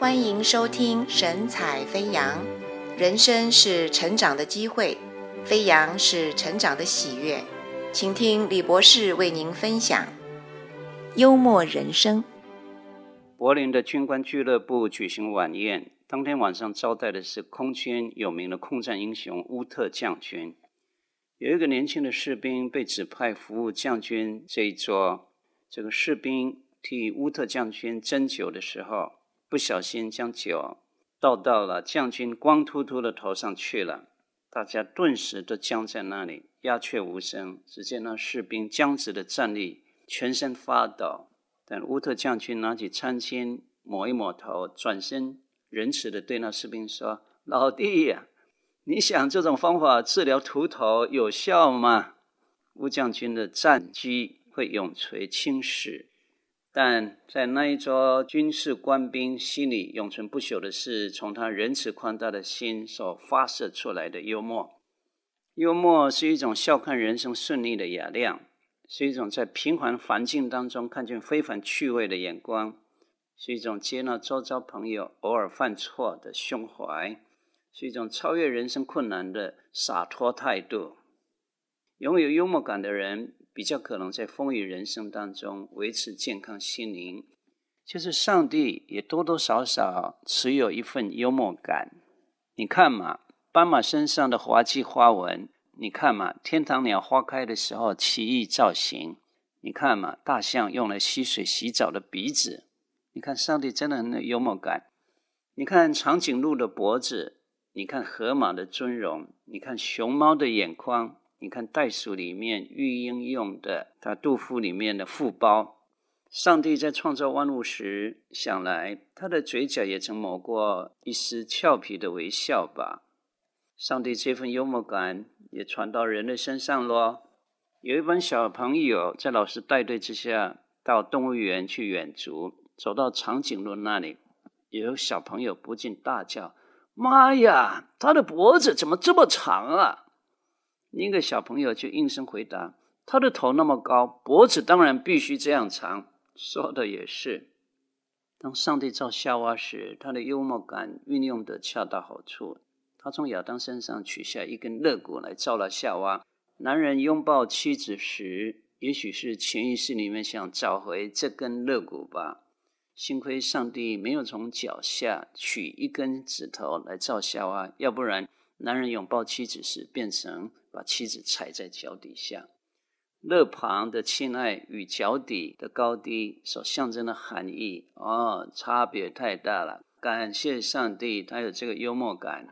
欢迎收听神采飞扬，人生是成长的机会，飞扬是成长的喜悦。请听李博士为您分享幽默人生。柏林的军官俱乐部举行晚宴，当天晚上招待的是空军有名的空战英雄乌特将军。有一个年轻的士兵被指派服务将军这一桌，这个士兵替乌特将军斟酒的时候，不小心将酒倒到了将军光秃秃的头上去了，大家顿时都僵在那里，鸦雀无声。只见那士兵僵直的站立，全身发抖。但乌特将军拿起餐巾抹一抹头，转身仁慈地对那士兵说：“老弟呀，你想这种方法治疗秃头有效吗？”乌将军的战绩会永垂青史。但在那一桌军事官兵心里永存不朽的是，从他仁慈宽大的心所发射出来的幽默。幽默是一种笑看人生顺利的雅量，是一种在平凡环境当中看见非凡趣味的眼光，是一种接纳周遭朋友偶尔犯错的胸怀，是一种超越人生困难的洒脱态度。拥有幽默感的人，比较可能在风雨人生当中维持健康心灵，就是上帝也多多少少持有一份幽默感。你看嘛，斑马身上的滑稽花纹；你看嘛，天堂鸟花开的时候奇异造型；你看嘛，大象用来吸水洗澡的鼻子；你看上帝真的很有幽默感。你看长颈鹿的脖子；你看河马的尊容；你看熊猫的眼眶。你看袋鼠里面育婴用的，他肚腹里面的腹包。上帝在创造万物时，想来他的嘴角也曾抹过一丝俏皮的微笑吧。上帝这份幽默感也传到人的身上喽。有一班小朋友在老师带队之下到动物园去远足，走到长颈鹿那里，有小朋友不禁大叫：“妈呀，他的脖子怎么这么长啊？”另一个小朋友就应声回答：“他的头那么高，脖子当然必须这样长。”说的也是。当上帝造夏娃时，他的幽默感运用得恰到好处。他从亚当身上取下一根肋骨来造了夏娃。男人拥抱妻子时，也许是潜意识里面想找回这根肋骨吧。幸亏上帝没有从脚下取一根指头来造夏娃，要不然男人拥抱妻子时变成。把妻子踩在脚底下，勒旁的亲爱与脚底的高低所象征的含义，哦，差别太大了。感谢上帝，他有这个幽默感。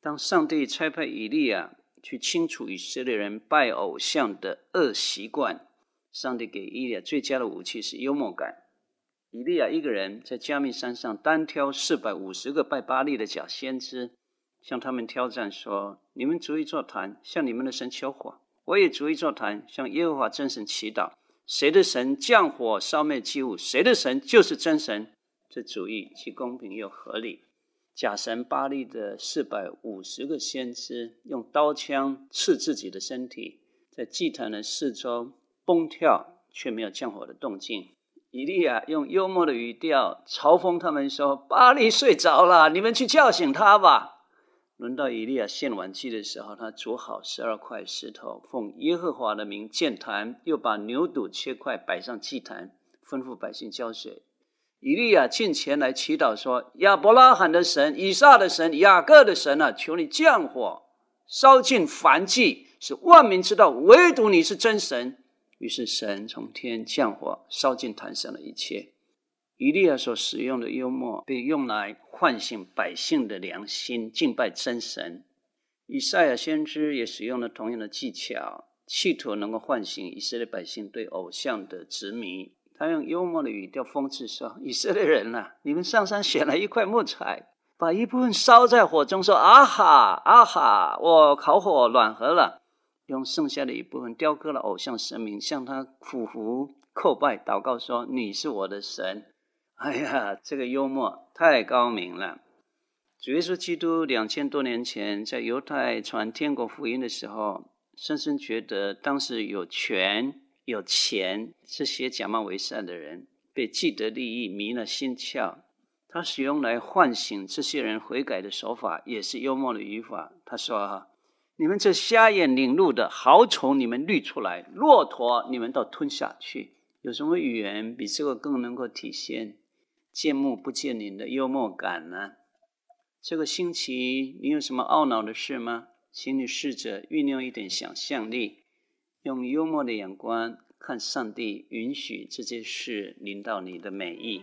当上帝差派以利亚去清除以色列人拜偶像的恶习惯，上帝给以利亚最佳的武器是幽默感。以利亚一个人在加密山上单挑四百五十个拜巴力的假先知。向他们挑战说：“你们逐一座谈，向你们的神求火；我也逐一座谈，向耶和华真神祈祷。谁的神降火烧灭祭物，谁的神就是真神。这主意既公平又合理。”假神巴力的四百五十个先知用刀枪刺自己的身体，在祭坛的四周蹦跳，却没有降火的动静。以利亚用幽默的语调嘲讽他们说：“巴力睡着了，你们去叫醒他吧。”轮到以利亚献完祭的时候，他煮好十二块石头，奉耶和华的名建坛，又把牛肚切块摆上祭坛，吩咐百姓浇水。以利亚进前来祈祷说：“亚伯拉罕的神、以撒的神、雅各的神啊，求你降火，烧尽凡祭，使万民知道唯独你是真神。”于是神从天降火，烧尽坛上的一切。以利亚所使用的幽默，被用来唤醒百姓的良心，敬拜真神。以赛亚先知也使用了同样的技巧，企图能够唤醒以色列百姓对偶像的执迷。他用幽默的语调讽刺说：“以色列人呐、啊，你们上山选了一块木材，把一部分烧在火中，说：‘啊哈，啊哈，我烤火暖和了。’用剩下的一部分雕刻了偶像神明，向他俯伏叩拜，祷告说：‘你是我的神。’” 哎呀，这个幽默太高明了！主耶稣基督两千多年前在犹太传天国福音的时候，深深觉得当时有权有钱这些假冒为善的人被既得利益迷了心窍，他使用来唤醒这些人悔改的手法，也是幽默的语法。他说：“哈，你们这瞎眼领路的，好从你们滤出来；骆驼，你们倒吞下去。”有什么语言比这个更能够体现见木不见林的幽默感呢？这个星期你有什么懊恼的事吗？请你试着酝酿一点想象力，用幽默的眼光看上帝允许这件事临到你的美意。